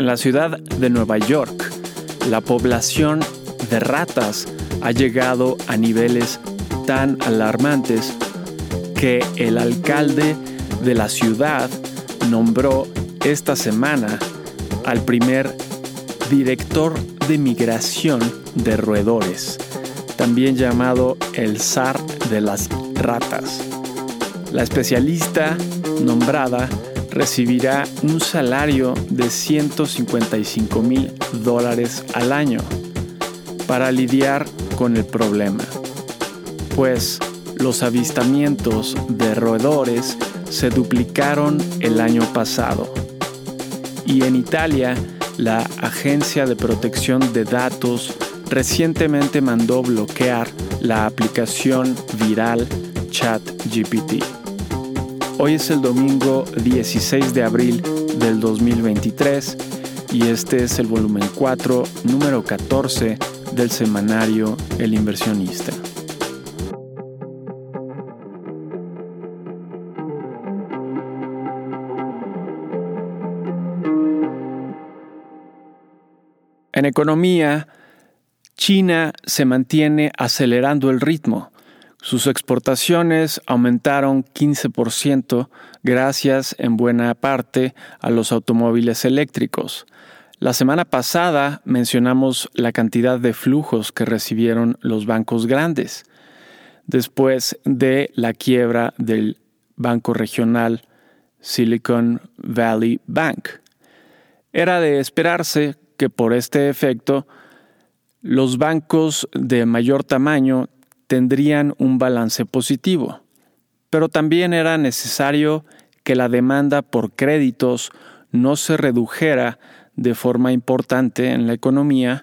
En la ciudad de Nueva York, la población de ratas ha llegado a niveles tan alarmantes que el alcalde de la ciudad nombró esta semana al primer director de migración de roedores, también llamado el zar de las ratas. La especialista nombrada recibirá un salario de 155 mil dólares al año para lidiar con el problema, pues los avistamientos de roedores se duplicaron el año pasado. Y en Italia, la Agencia de Protección de Datos recientemente mandó bloquear la aplicación viral ChatGPT. Hoy es el domingo 16 de abril del 2023 y este es el volumen 4, número 14 del semanario El inversionista. En economía, China se mantiene acelerando el ritmo. Sus exportaciones aumentaron 15% gracias en buena parte a los automóviles eléctricos. La semana pasada mencionamos la cantidad de flujos que recibieron los bancos grandes después de la quiebra del banco regional Silicon Valley Bank. Era de esperarse que por este efecto los bancos de mayor tamaño tendrían un balance positivo, pero también era necesario que la demanda por créditos no se redujera de forma importante en la economía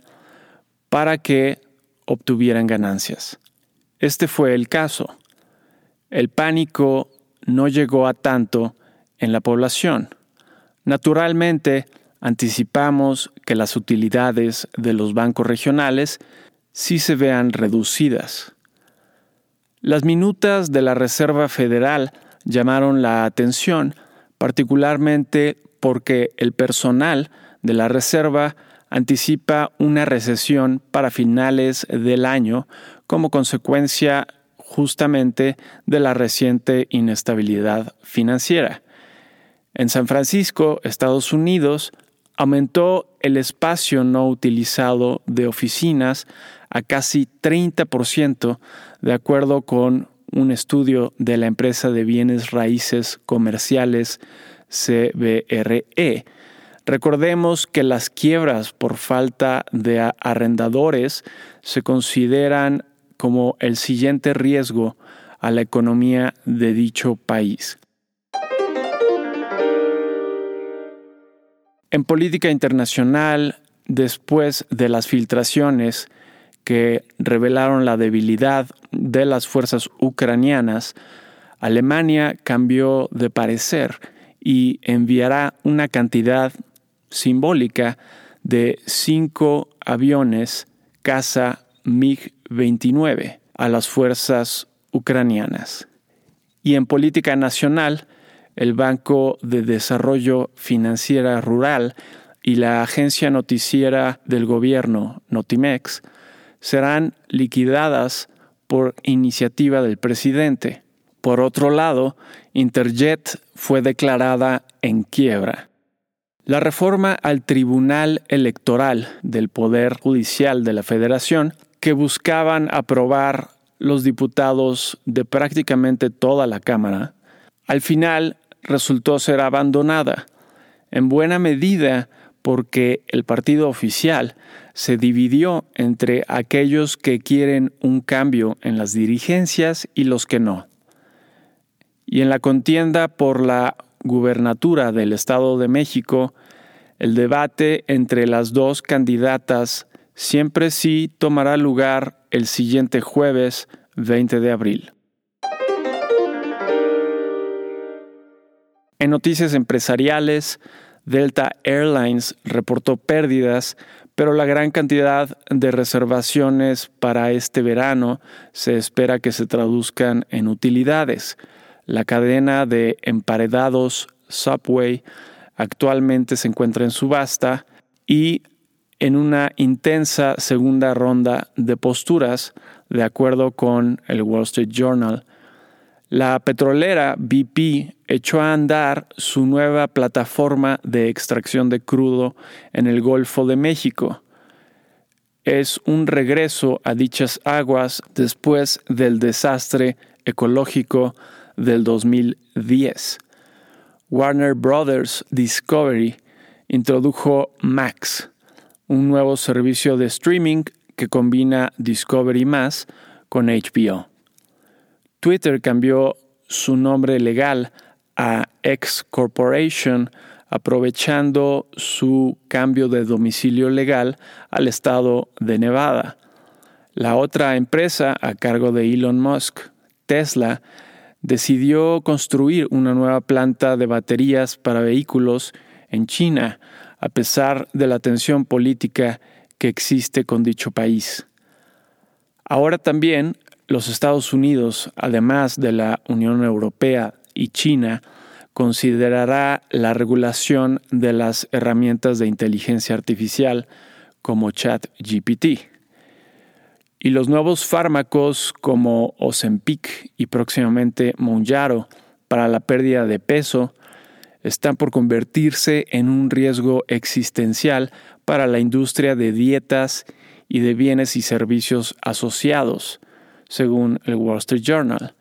para que obtuvieran ganancias. Este fue el caso. El pánico no llegó a tanto en la población. Naturalmente, anticipamos que las utilidades de los bancos regionales sí se vean reducidas. Las minutas de la Reserva Federal llamaron la atención, particularmente porque el personal de la Reserva anticipa una recesión para finales del año como consecuencia justamente de la reciente inestabilidad financiera. En San Francisco, Estados Unidos, aumentó el espacio no utilizado de oficinas a casi 30%, de acuerdo con un estudio de la empresa de bienes raíces comerciales CBRE. Recordemos que las quiebras por falta de arrendadores se consideran como el siguiente riesgo a la economía de dicho país. En política internacional, después de las filtraciones que revelaron la debilidad de las fuerzas ucranianas, Alemania cambió de parecer y enviará una cantidad simbólica de cinco aviones caza MiG-29 a las fuerzas ucranianas. Y en política nacional, el Banco de Desarrollo Financiera Rural y la agencia noticiera del gobierno, Notimex, serán liquidadas por iniciativa del presidente. Por otro lado, Interjet fue declarada en quiebra. La reforma al Tribunal Electoral del Poder Judicial de la Federación, que buscaban aprobar los diputados de prácticamente toda la Cámara, al final resultó ser abandonada, en buena medida porque el partido oficial se dividió entre aquellos que quieren un cambio en las dirigencias y los que no. Y en la contienda por la gubernatura del Estado de México, el debate entre las dos candidatas siempre sí tomará lugar el siguiente jueves 20 de abril. En noticias empresariales, Delta Airlines reportó pérdidas, pero la gran cantidad de reservaciones para este verano se espera que se traduzcan en utilidades. La cadena de emparedados Subway Actualmente se encuentra en subasta y en una intensa segunda ronda de posturas, de acuerdo con el Wall Street Journal. La petrolera BP echó a andar su nueva plataforma de extracción de crudo en el Golfo de México. Es un regreso a dichas aguas después del desastre ecológico del 2010. Warner Brothers Discovery introdujo Max, un nuevo servicio de streaming que combina Discovery Más con HBO. Twitter cambió su nombre legal a X Corporation, aprovechando su cambio de domicilio legal al estado de Nevada. La otra empresa a cargo de Elon Musk, Tesla, decidió construir una nueva planta de baterías para vehículos en China, a pesar de la tensión política que existe con dicho país. Ahora también los Estados Unidos, además de la Unión Europea y China, considerará la regulación de las herramientas de inteligencia artificial como ChatGPT. Y los nuevos fármacos como Ozempic y próximamente Monjaro para la pérdida de peso están por convertirse en un riesgo existencial para la industria de dietas y de bienes y servicios asociados, según el Wall Street Journal.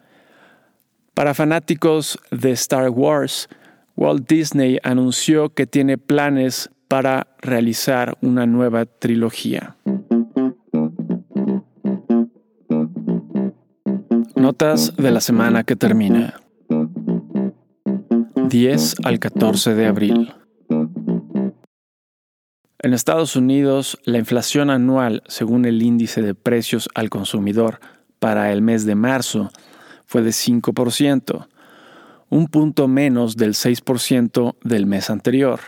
Para fanáticos de Star Wars, Walt Disney anunció que tiene planes para realizar una nueva trilogía. Notas de la semana que termina. 10 al 14 de abril. En Estados Unidos, la inflación anual, según el índice de precios al consumidor para el mes de marzo, fue de 5%, un punto menos del 6% del mes anterior.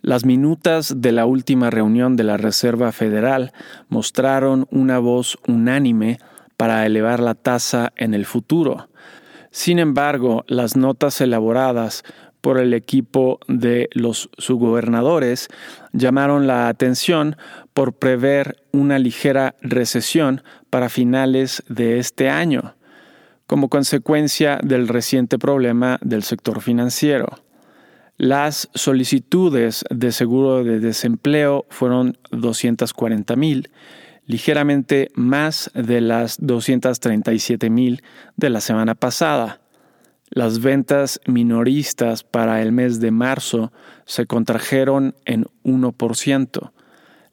Las minutas de la última reunión de la Reserva Federal mostraron una voz unánime para elevar la tasa en el futuro. Sin embargo, las notas elaboradas por el equipo de los subgobernadores llamaron la atención por prever una ligera recesión para finales de este año, como consecuencia del reciente problema del sector financiero. Las solicitudes de seguro de desempleo fueron 240 mil, ligeramente más de las 237 mil de la semana pasada. Las ventas minoristas para el mes de marzo se contrajeron en 1%.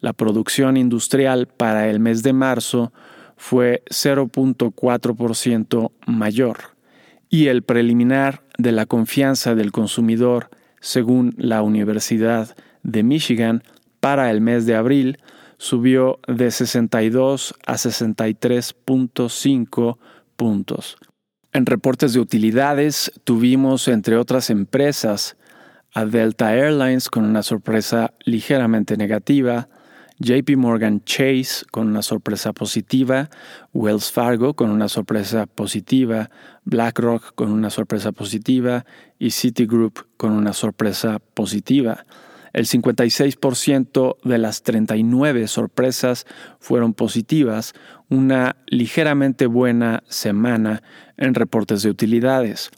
La producción industrial para el mes de marzo fue 0.4% mayor y el preliminar de la confianza del consumidor, según la Universidad de Michigan, para el mes de abril subió de 62 a 63.5 puntos. En reportes de utilidades tuvimos, entre otras empresas, a Delta Airlines con una sorpresa ligeramente negativa, JP Morgan Chase con una sorpresa positiva, Wells Fargo con una sorpresa positiva, BlackRock con una sorpresa positiva y Citigroup con una sorpresa positiva. El 56% de las 39 sorpresas fueron positivas, una ligeramente buena semana en reportes de utilidades.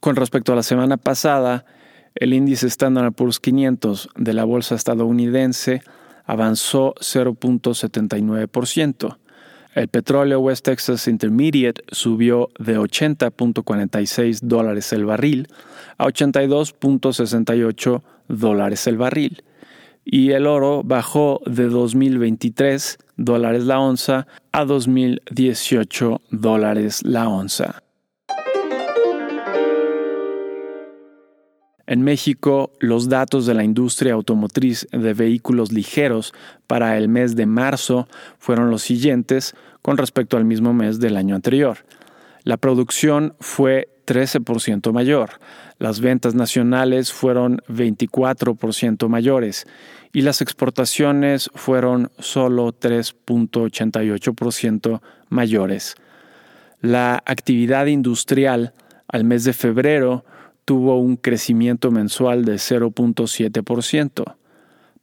Con respecto a la semana pasada, el índice Standard Poor's 500 de la bolsa estadounidense avanzó 0.79%. El petróleo West Texas Intermediate subió de 80.46 dólares el barril a 82.68 dólares el barril. Y el oro bajó de 2023 dólares la onza a 2018 dólares la onza. En México, los datos de la industria automotriz de vehículos ligeros para el mes de marzo fueron los siguientes con respecto al mismo mes del año anterior. La producción fue 13% mayor, las ventas nacionales fueron 24% mayores y las exportaciones fueron solo 3.88% mayores. La actividad industrial al mes de febrero tuvo un crecimiento mensual de 0.7%.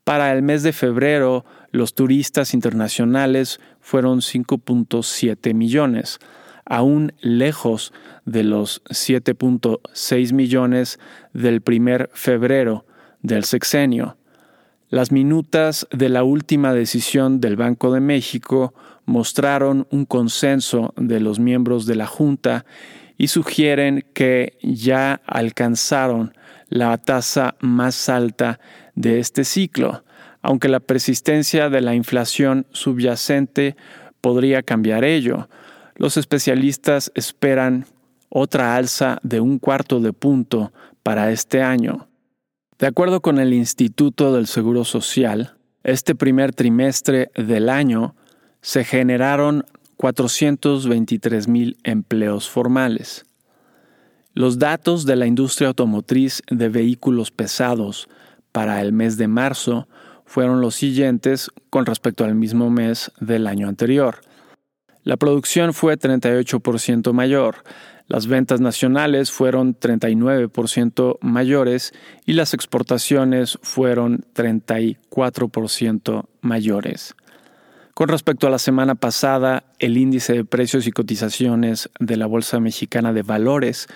Para el mes de febrero, los turistas internacionales fueron 5.7 millones, aún lejos de los 7.6 millones del primer febrero del sexenio. Las minutas de la última decisión del Banco de México mostraron un consenso de los miembros de la Junta y sugieren que ya alcanzaron la tasa más alta de este ciclo, aunque la persistencia de la inflación subyacente podría cambiar ello. Los especialistas esperan otra alza de un cuarto de punto para este año. De acuerdo con el Instituto del Seguro Social, este primer trimestre del año se generaron 423 mil empleos formales. Los datos de la industria automotriz de vehículos pesados para el mes de marzo fueron los siguientes con respecto al mismo mes del año anterior. La producción fue 38% mayor, las ventas nacionales fueron 39% mayores y las exportaciones fueron 34% mayores. Con respecto a la semana pasada, el índice de precios y cotizaciones de la Bolsa Mexicana de Valores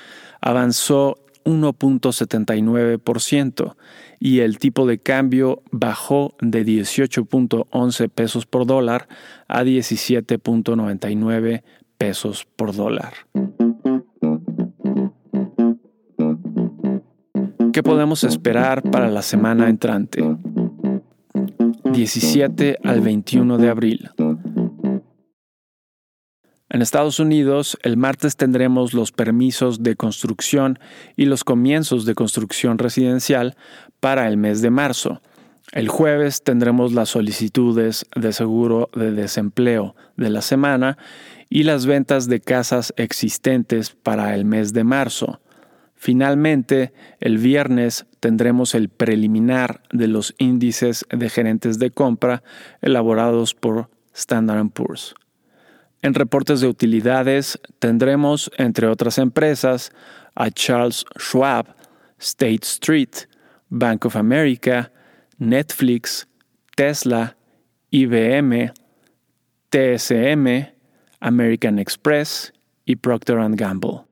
avanzó 1.79% y el tipo de cambio bajó de 18.11 pesos por dólar a 17.99 pesos por dólar. ¿Qué podemos esperar para la semana entrante? 17 al 21 de abril. En Estados Unidos, el martes tendremos los permisos de construcción y los comienzos de construcción residencial para el mes de marzo. El jueves tendremos las solicitudes de seguro de desempleo de la semana y las ventas de casas existentes para el mes de marzo. Finalmente, el viernes tendremos el preliminar de los índices de gerentes de compra elaborados por Standard Poor's. En reportes de utilidades tendremos, entre otras empresas, a Charles Schwab, State Street, Bank of America, Netflix, Tesla, IBM, TSM, American Express y Procter ⁇ Gamble.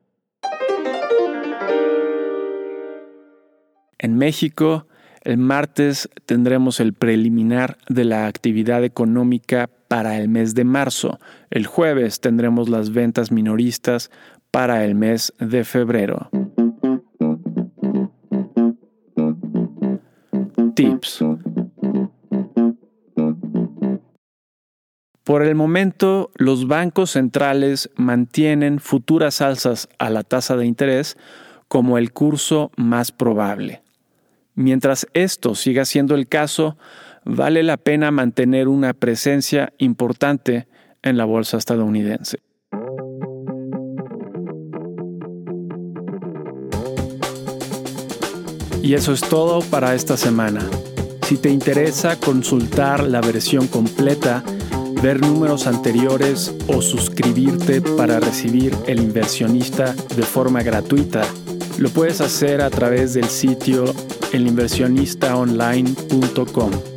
En México, el martes tendremos el preliminar de la actividad económica para el mes de marzo. El jueves tendremos las ventas minoristas para el mes de febrero. Tips. Por el momento, los bancos centrales mantienen futuras alzas a la tasa de interés como el curso más probable. Mientras esto siga siendo el caso, vale la pena mantener una presencia importante en la bolsa estadounidense. Y eso es todo para esta semana. Si te interesa consultar la versión completa, ver números anteriores o suscribirte para recibir el inversionista de forma gratuita, lo puedes hacer a través del sitio elinversionistaonline.com.